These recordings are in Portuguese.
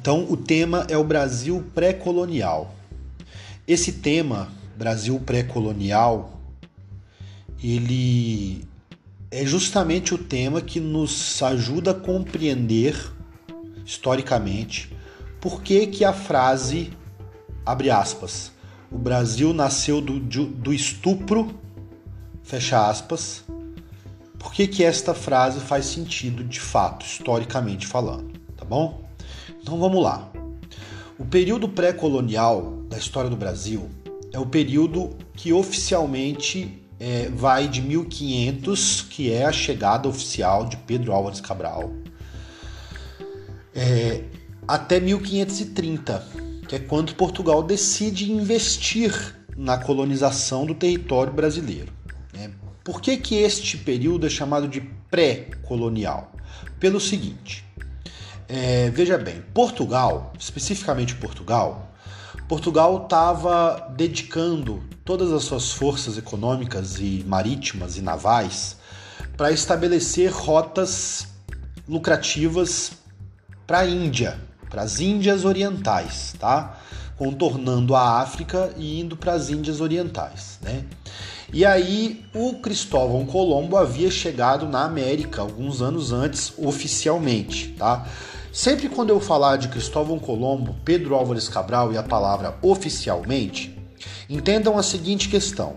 Então, o tema é o Brasil pré-colonial. Esse tema, Brasil pré-colonial, ele é justamente o tema que nos ajuda a compreender historicamente por que, que a frase abre aspas, o Brasil nasceu do, do estupro, fecha aspas, por que, que esta frase faz sentido de fato, historicamente falando, tá bom? Então vamos lá. O período pré-colonial da história do Brasil é o período que oficialmente é, vai de 1500, que é a chegada oficial de Pedro Álvares Cabral, é, até 1530, que é quando Portugal decide investir na colonização do território brasileiro. Né? Por que, que este período é chamado de pré-colonial? Pelo seguinte, é, veja bem, Portugal, especificamente Portugal, Portugal estava dedicando todas as suas forças econômicas e marítimas e navais para estabelecer rotas lucrativas para a Índia, para as Índias Orientais, tá? Contornando a África e indo para as Índias Orientais, né? E aí o Cristóvão Colombo havia chegado na América alguns anos antes oficialmente, tá? Sempre quando eu falar de Cristóvão Colombo, Pedro Álvares Cabral e a palavra oficialmente, Entendam a seguinte questão.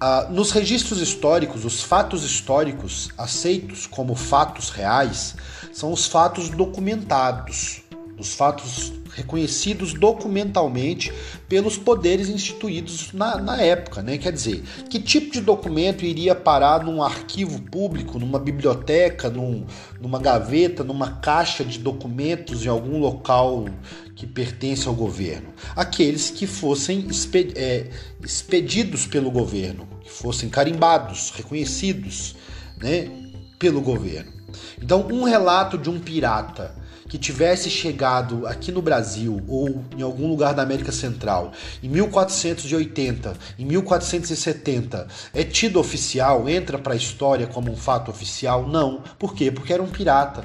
Ah, nos registros históricos, os fatos históricos aceitos como fatos reais são os fatos documentados, os fatos reconhecidos documentalmente pelos poderes instituídos na, na, época, né? Quer dizer, que tipo de documento iria parar num arquivo público, numa biblioteca, num, numa gaveta, numa caixa de documentos em algum local que pertence ao governo? Aqueles que fossem é, expedidos pelo governo, que fossem carimbados, reconhecidos, né? Pelo governo. Então, um relato de um pirata que tivesse chegado aqui no Brasil ou em algum lugar da América Central em 1480, em 1470, é tido oficial, entra para a história como um fato oficial? Não. Por quê? Porque era um pirata.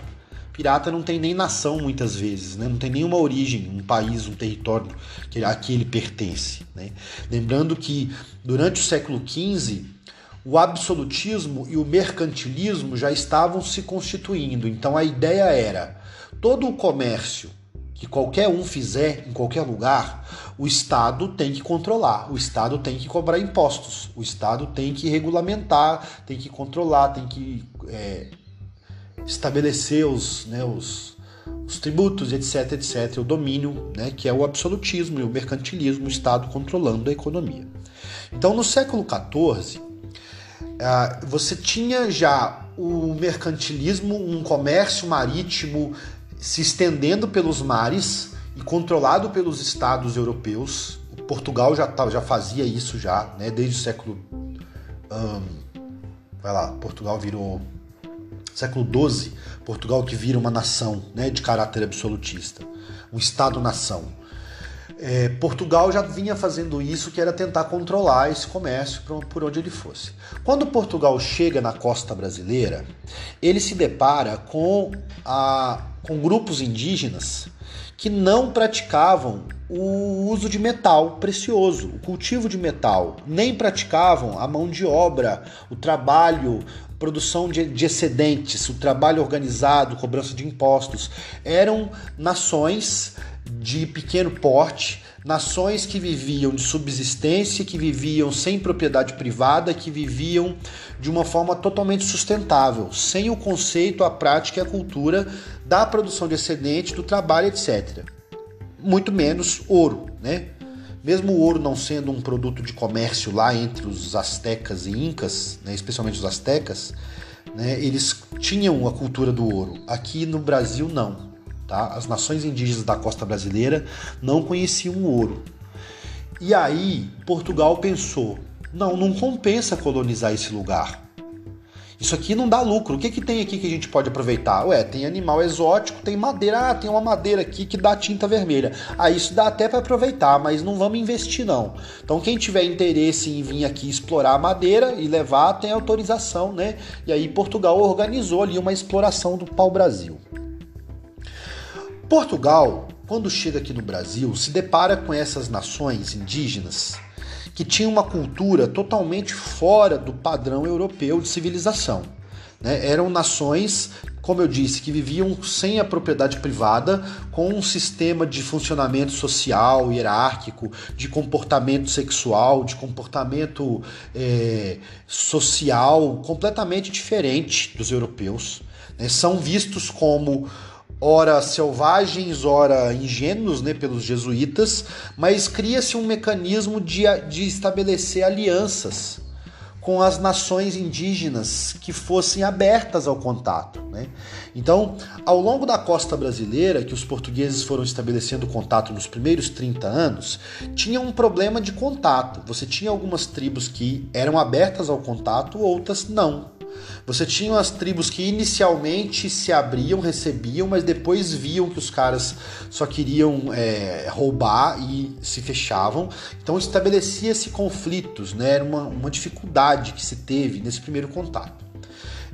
Pirata não tem nem nação muitas vezes, né? não tem nenhuma origem, um país, um território a que ele pertence. Né? Lembrando que durante o século XV o absolutismo e o mercantilismo já estavam se constituindo. Então a ideia era todo o comércio que qualquer um fizer em qualquer lugar, o Estado tem que controlar, o Estado tem que cobrar impostos, o Estado tem que regulamentar, tem que controlar, tem que é, estabelecer os, né, os, os tributos, etc, etc, o domínio, né, que é o absolutismo e o mercantilismo, o Estado controlando a economia. Então, no século XIV, ah, você tinha já o mercantilismo, um comércio marítimo se estendendo pelos mares e controlado pelos estados europeus. Portugal já, já fazia isso já, né, desde o século vai lá, Portugal virou século XII, Portugal que vira uma nação, né, de caráter absolutista, um estado-nação. É, Portugal já vinha fazendo isso, que era tentar controlar esse comércio por onde ele fosse. Quando Portugal chega na costa brasileira, ele se depara com a com grupos indígenas que não praticavam o uso de metal precioso, o cultivo de metal, nem praticavam a mão de obra, o trabalho, produção de, de excedentes, o trabalho organizado, cobrança de impostos. Eram nações de pequeno porte, nações que viviam de subsistência, que viviam sem propriedade privada, que viviam de uma forma totalmente sustentável, sem o conceito, a prática e a cultura da produção de excedente, do trabalho, etc. Muito menos ouro, né? Mesmo o ouro não sendo um produto de comércio lá entre os astecas e incas, né, especialmente os astecas, né, eles tinham a cultura do ouro. Aqui no Brasil não. Tá? As nações indígenas da costa brasileira não conheciam o ouro. E aí Portugal pensou: não, não compensa colonizar esse lugar. Isso aqui não dá lucro. O que, que tem aqui que a gente pode aproveitar? Ué, tem animal exótico, tem madeira. Ah, tem uma madeira aqui que dá tinta vermelha. Ah, isso dá até para aproveitar, mas não vamos investir não. Então quem tiver interesse em vir aqui explorar a madeira e levar, tem autorização, né? E aí Portugal organizou ali uma exploração do pau-brasil. Portugal, quando chega aqui no Brasil, se depara com essas nações indígenas que tinham uma cultura totalmente fora do padrão europeu de civilização. Né? Eram nações, como eu disse, que viviam sem a propriedade privada, com um sistema de funcionamento social, hierárquico, de comportamento sexual, de comportamento é, social completamente diferente dos europeus. Né? São vistos como ora selvagens, ora ingênuos né, pelos jesuítas, mas cria-se um mecanismo de, de estabelecer alianças com as nações indígenas que fossem abertas ao contato. Né? Então, ao longo da costa brasileira, que os portugueses foram estabelecendo contato nos primeiros 30 anos, tinha um problema de contato. Você tinha algumas tribos que eram abertas ao contato, outras não. Você tinha as tribos que inicialmente se abriam, recebiam, mas depois viam que os caras só queriam é, roubar e se fechavam. Então estabelecia-se conflitos, né? era uma, uma dificuldade que se teve nesse primeiro contato.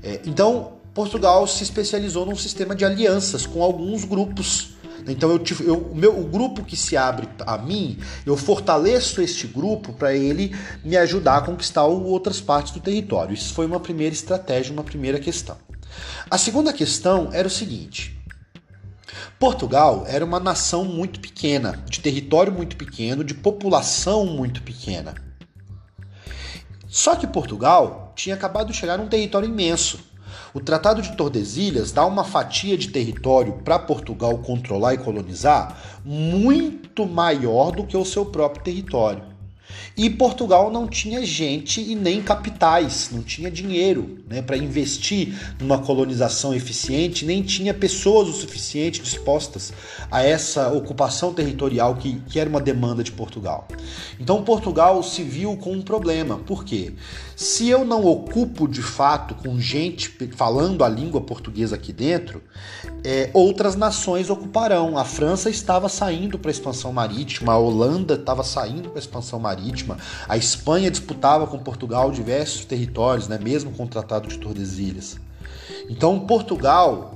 É, então Portugal se especializou num sistema de alianças com alguns grupos então eu, eu, o, meu, o grupo que se abre a mim, eu fortaleço este grupo para ele me ajudar a conquistar outras partes do território. Isso foi uma primeira estratégia, uma primeira questão. A segunda questão era o seguinte: Portugal era uma nação muito pequena, de território muito pequeno, de população muito pequena. Só que Portugal tinha acabado de chegar num território imenso. O Tratado de Tordesilhas dá uma fatia de território para Portugal controlar e colonizar muito maior do que o seu próprio território. E Portugal não tinha gente e nem capitais, não tinha dinheiro né, para investir numa colonização eficiente, nem tinha pessoas o suficiente dispostas a essa ocupação territorial que, que era uma demanda de Portugal. Então Portugal se viu com um problema. Por quê? Se eu não ocupo de fato com gente falando a língua portuguesa aqui dentro, é, outras nações ocuparão. A França estava saindo para a expansão marítima, a Holanda estava saindo para a expansão marítima, a Espanha disputava com Portugal diversos territórios, né, mesmo com o Tratado de Tordesilhas. Então Portugal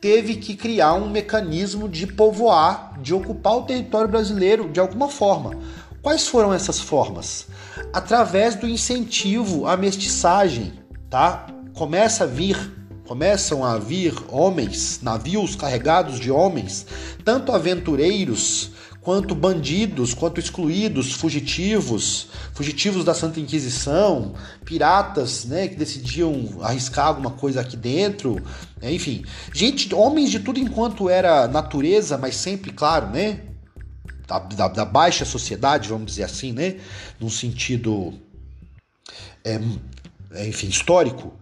teve que criar um mecanismo de povoar, de ocupar o território brasileiro de alguma forma. Quais foram essas formas? Através do incentivo à mestiçagem, tá? Começa a vir, começam a vir homens, navios carregados de homens, tanto aventureiros quanto bandidos, quanto excluídos, fugitivos, fugitivos da Santa Inquisição, piratas, né, que decidiam arriscar alguma coisa aqui dentro, né, enfim, gente, homens de tudo enquanto era natureza, mas sempre, claro, né, da, da, da, baixa sociedade, vamos dizer assim, né? Num sentido, é, enfim, histórico.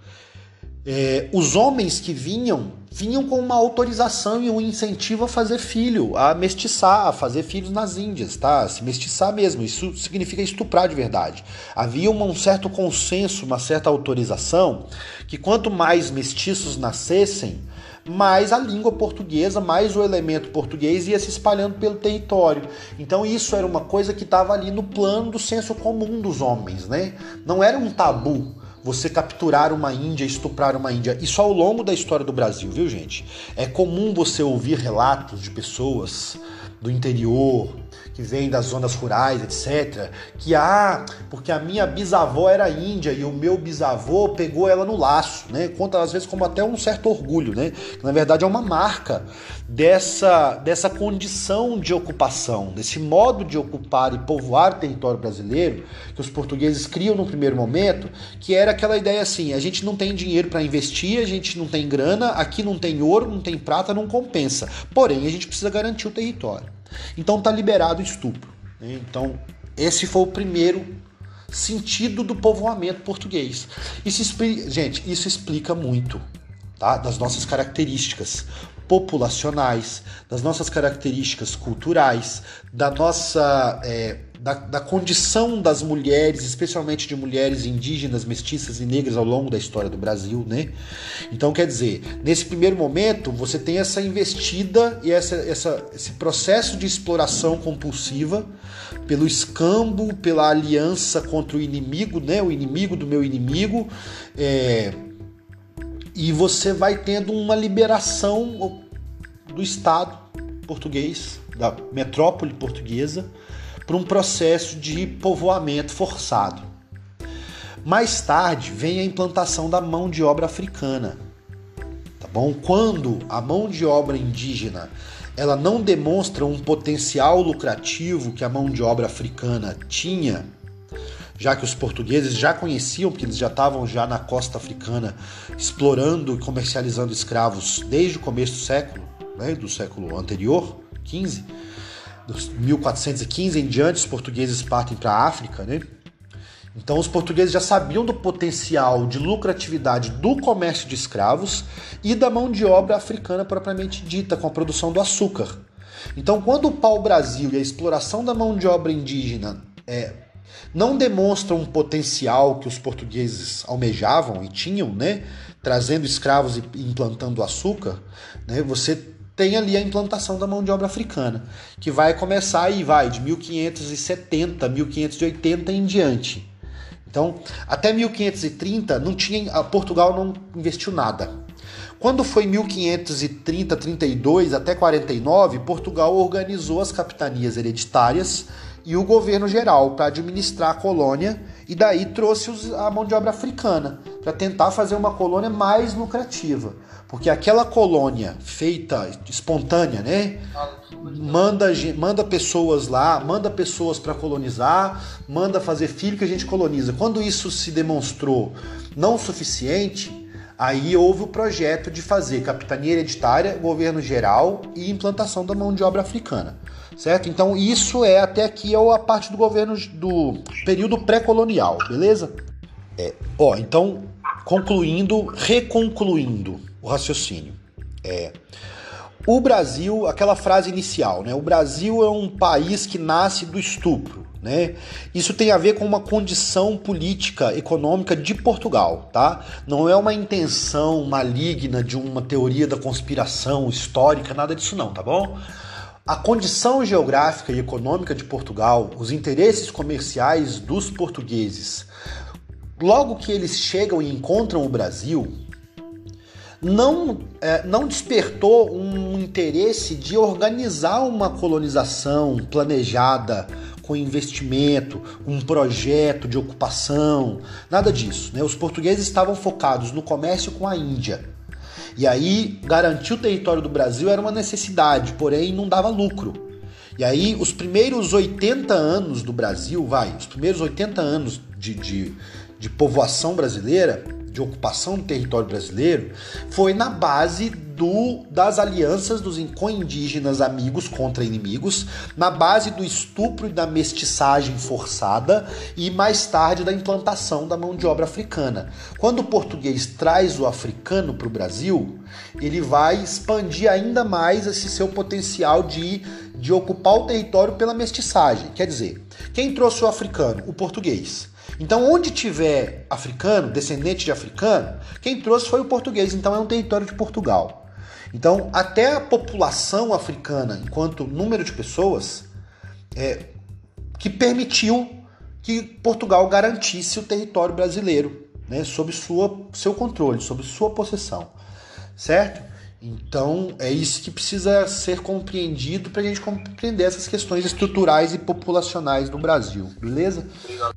É, os homens que vinham, vinham com uma autorização e um incentivo a fazer filho, a mestiçar, a fazer filhos nas Índias, tá? Se mestiçar mesmo, isso significa estuprar de verdade. Havia um certo consenso, uma certa autorização, que quanto mais mestiços nascessem, mais a língua portuguesa, mais o elemento português ia se espalhando pelo território. Então isso era uma coisa que estava ali no plano do senso comum dos homens, né? Não era um tabu você capturar uma Índia, estuprar uma Índia. Isso ao longo da história do Brasil, viu, gente? É comum você ouvir relatos de pessoas do interior, que vem das zonas rurais, etc., que ah, porque a minha bisavó era índia e o meu bisavô pegou ela no laço, né? Conta às vezes como até um certo orgulho, né? Que na verdade é uma marca dessa, dessa condição de ocupação, desse modo de ocupar e povoar o território brasileiro que os portugueses criam no primeiro momento, que era aquela ideia assim: a gente não tem dinheiro para investir, a gente não tem grana, aqui não tem ouro, não tem prata, não compensa. Porém, a gente precisa garantir o território. Então tá liberado o estupro. Né? Então, esse foi o primeiro sentido do povoamento português. Isso explica, gente, isso explica muito tá? das nossas características populacionais, das nossas características culturais, da nossa é, da, da, condição das mulheres, especialmente de mulheres indígenas, mestiças e negras ao longo da história do Brasil, né? Então, quer dizer, nesse primeiro momento, você tem essa investida e essa, essa, esse processo de exploração compulsiva pelo escambo, pela aliança contra o inimigo, né? O inimigo do meu inimigo. É, e você vai tendo uma liberação do Estado português, da metrópole portuguesa, para um processo de povoamento forçado. Mais tarde vem a implantação da mão de obra africana. Tá bom? Quando a mão de obra indígena ela não demonstra um potencial lucrativo que a mão de obra africana tinha, já que os portugueses já conheciam, porque eles já estavam já na costa africana explorando e comercializando escravos desde o começo do século, né, do século anterior, 15, dos 1415 em diante, os portugueses partem para a África, né? Então os portugueses já sabiam do potencial de lucratividade do comércio de escravos e da mão de obra africana propriamente dita, com a produção do açúcar. Então, quando o pau-brasil e a exploração da mão de obra indígena é, não demonstram um potencial que os portugueses almejavam e tinham, né, trazendo escravos e implantando açúcar, né, você tem ali a implantação da mão de obra africana, que vai começar aí, vai, de 1570, 1580 em diante. Então, até 1530 não tinha, Portugal não investiu nada. Quando foi 1530, 32 até 49, Portugal organizou as capitanias hereditárias e o governo geral para administrar a colônia e daí trouxe a mão de obra africana para tentar fazer uma colônia mais lucrativa. Porque aquela colônia feita espontânea, né? Manda, manda pessoas lá, manda pessoas para colonizar, manda fazer filho que a gente coloniza. Quando isso se demonstrou não suficiente, aí houve o projeto de fazer capitania hereditária, governo geral e implantação da mão de obra africana. Certo? Então isso é até aqui é a parte do governo do período pré-colonial, beleza? É, ó, então concluindo, reconcluindo o raciocínio. É, o Brasil, aquela frase inicial, né? O Brasil é um país que nasce do estupro, né? Isso tem a ver com uma condição política, econômica de Portugal, tá? Não é uma intenção maligna de uma teoria da conspiração histórica, nada disso não, tá bom? A condição geográfica e econômica de Portugal, os interesses comerciais dos portugueses, logo que eles chegam e encontram o Brasil, não, é, não despertou um interesse de organizar uma colonização planejada com investimento, um projeto de ocupação, nada disso. Né? Os portugueses estavam focados no comércio com a Índia. E aí, garantir o território do Brasil era uma necessidade, porém não dava lucro. E aí, os primeiros 80 anos do Brasil, vai, os primeiros 80 anos de, de, de povoação brasileira, de ocupação do território brasileiro foi na base do, das alianças dos indígenas amigos contra inimigos, na base do estupro e da mestiçagem forçada e mais tarde da implantação da mão de obra africana. Quando o português traz o africano para o Brasil, ele vai expandir ainda mais esse seu potencial de, de ocupar o território pela mestiçagem. Quer dizer, quem trouxe o africano? O português. Então, onde tiver africano, descendente de africano, quem trouxe foi o português. Então, é um território de Portugal. Então, até a população africana, enquanto número de pessoas, é, que permitiu que Portugal garantisse o território brasileiro, né, sob sua, seu controle, sob sua possessão, certo? Então é isso que precisa ser compreendido para a gente compreender essas questões estruturais e populacionais no Brasil, beleza? Obrigado.